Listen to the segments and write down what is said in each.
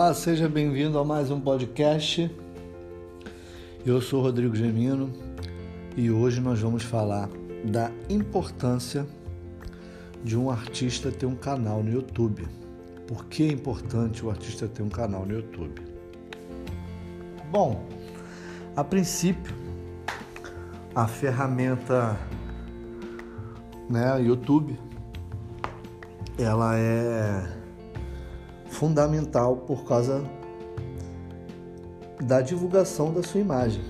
Olá, seja bem-vindo a mais um podcast. Eu sou Rodrigo Gemino e hoje nós vamos falar da importância de um artista ter um canal no YouTube. Por que é importante o artista ter um canal no YouTube? Bom, a princípio, a ferramenta né, YouTube, ela é fundamental por causa da divulgação da sua imagem.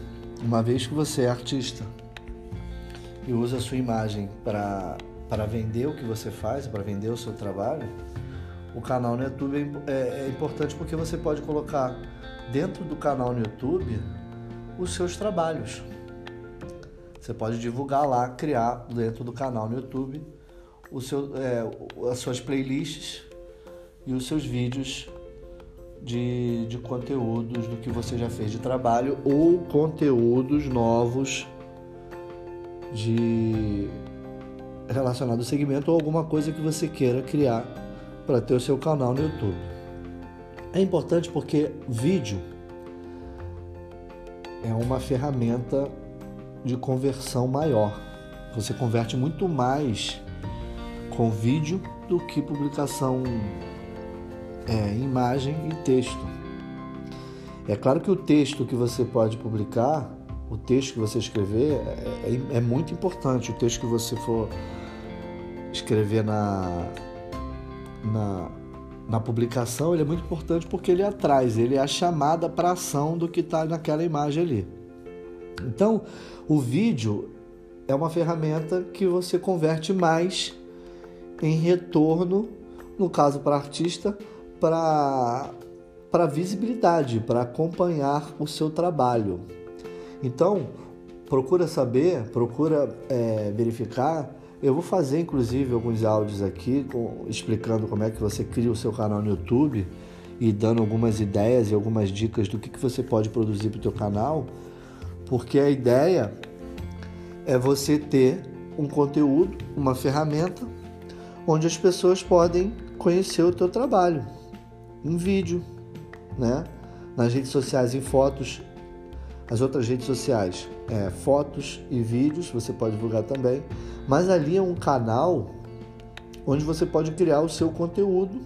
Uma vez que você é artista e usa a sua imagem para vender o que você faz, para vender o seu trabalho, o canal no YouTube é, é, é importante porque você pode colocar dentro do canal no YouTube os seus trabalhos. Você pode divulgar lá, criar dentro do canal no YouTube o seu, é, as suas playlists e os seus vídeos de, de conteúdos do que você já fez de trabalho ou conteúdos novos de relacionado ao segmento ou alguma coisa que você queira criar para ter o seu canal no YouTube. É importante porque vídeo é uma ferramenta de conversão maior. Você converte muito mais com vídeo do que publicação é, imagem e texto. É claro que o texto que você pode publicar, o texto que você escrever, é, é, é muito importante. O texto que você for escrever na, na, na publicação, ele é muito importante porque ele atrás, ele é a chamada para ação do que está naquela imagem ali. Então, o vídeo é uma ferramenta que você converte mais em retorno, no caso para artista, para visibilidade, para acompanhar o seu trabalho. Então, procura saber, procura é, verificar. Eu vou fazer inclusive alguns áudios aqui com, explicando como é que você cria o seu canal no YouTube e dando algumas ideias e algumas dicas do que, que você pode produzir para o seu canal, porque a ideia é você ter um conteúdo, uma ferramenta onde as pessoas podem conhecer o teu trabalho em vídeo, né? Nas redes sociais, em fotos, as outras redes sociais, é, fotos e vídeos, você pode divulgar também. Mas ali é um canal onde você pode criar o seu conteúdo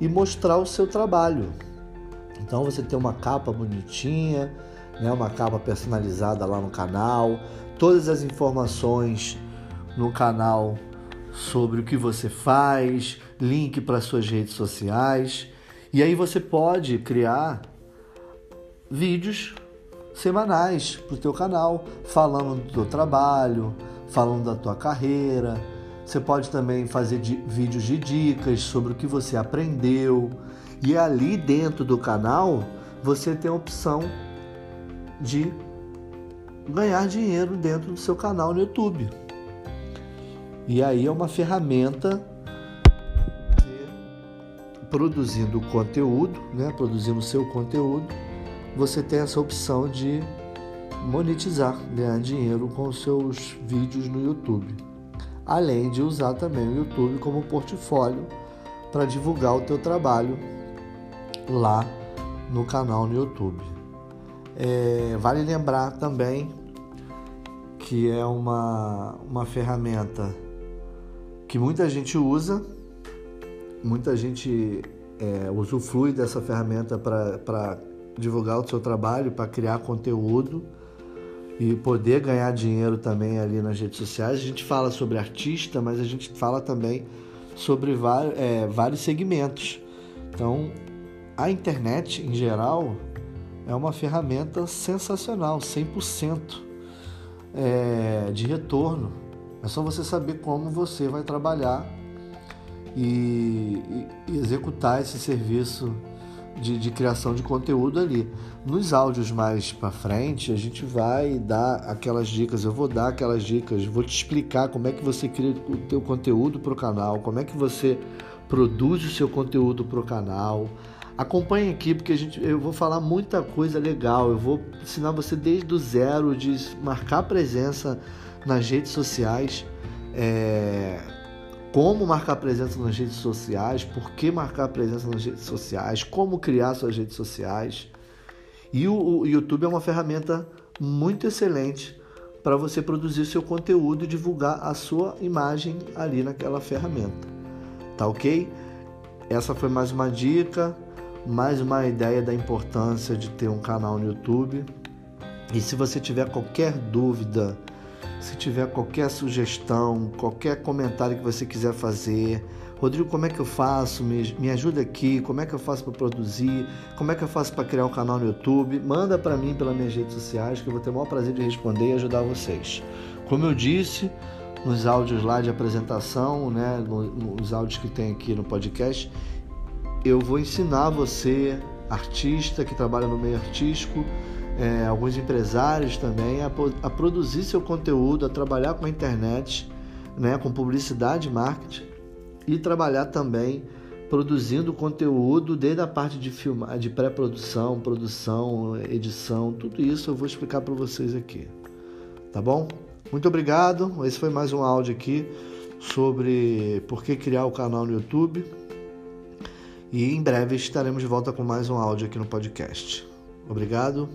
e mostrar o seu trabalho. Então você tem uma capa bonitinha, né, uma capa personalizada lá no canal, todas as informações no canal sobre o que você faz, link para suas redes sociais. E aí você pode criar vídeos semanais para o teu canal, falando do teu trabalho, falando da tua carreira. Você pode também fazer de, vídeos de dicas sobre o que você aprendeu. E ali dentro do canal você tem a opção de ganhar dinheiro dentro do seu canal no YouTube. E aí é uma ferramenta produzindo conteúdo, né, produzindo seu conteúdo, você tem essa opção de monetizar, ganhar dinheiro com seus vídeos no YouTube. Além de usar também o YouTube como portfólio para divulgar o teu trabalho lá no canal no YouTube. É, vale lembrar também que é uma, uma ferramenta que muita gente usa muita gente é, usufrui dessa ferramenta para divulgar o seu trabalho, para criar conteúdo e poder ganhar dinheiro também ali nas redes sociais. A gente fala sobre artista, mas a gente fala também sobre vários, é, vários segmentos. Então, a internet em geral é uma ferramenta sensacional, 100% é, de retorno. É só você saber como você vai trabalhar e, e executar esse serviço de, de, criação de conteúdo ali. Nos áudios mais para frente, a gente vai dar aquelas dicas, eu vou dar aquelas dicas, vou te explicar como é que você cria o teu conteúdo para o canal, como é que você produz o seu conteúdo para o canal. Acompanhe aqui porque a gente, eu vou falar muita coisa legal. Eu vou ensinar você desde o zero de marcar presença nas redes sociais. É, como marcar presença nas redes sociais, por que marcar presença nas redes sociais, como criar suas redes sociais. E o, o YouTube é uma ferramenta muito excelente para você produzir seu conteúdo e divulgar a sua imagem ali naquela ferramenta. Tá ok? Essa foi mais uma dica, mais uma ideia da importância de ter um canal no YouTube. E se você tiver qualquer dúvida, se tiver qualquer sugestão, qualquer comentário que você quiser fazer, Rodrigo, como é que eu faço? Me, me ajuda aqui. Como é que eu faço para produzir? Como é que eu faço para criar um canal no YouTube? Manda para mim pelas minhas redes sociais que eu vou ter o maior prazer de responder e ajudar vocês. Como eu disse nos áudios lá de apresentação, né, nos áudios que tem aqui no podcast, eu vou ensinar você, artista que trabalha no meio artístico, é, alguns empresários também a, a, produzir seu conteúdo, a trabalhar com a internet, né, com publicidade e marketing e trabalhar também produzindo conteúdo desde a parte de filmar, de pré-produção, produção, edição, tudo isso eu vou explicar para vocês aqui. Tá bom? Muito obrigado. Esse foi mais um áudio aqui sobre por que criar o canal no YouTube. E em breve estaremos de volta com mais um áudio aqui no podcast. Obrigado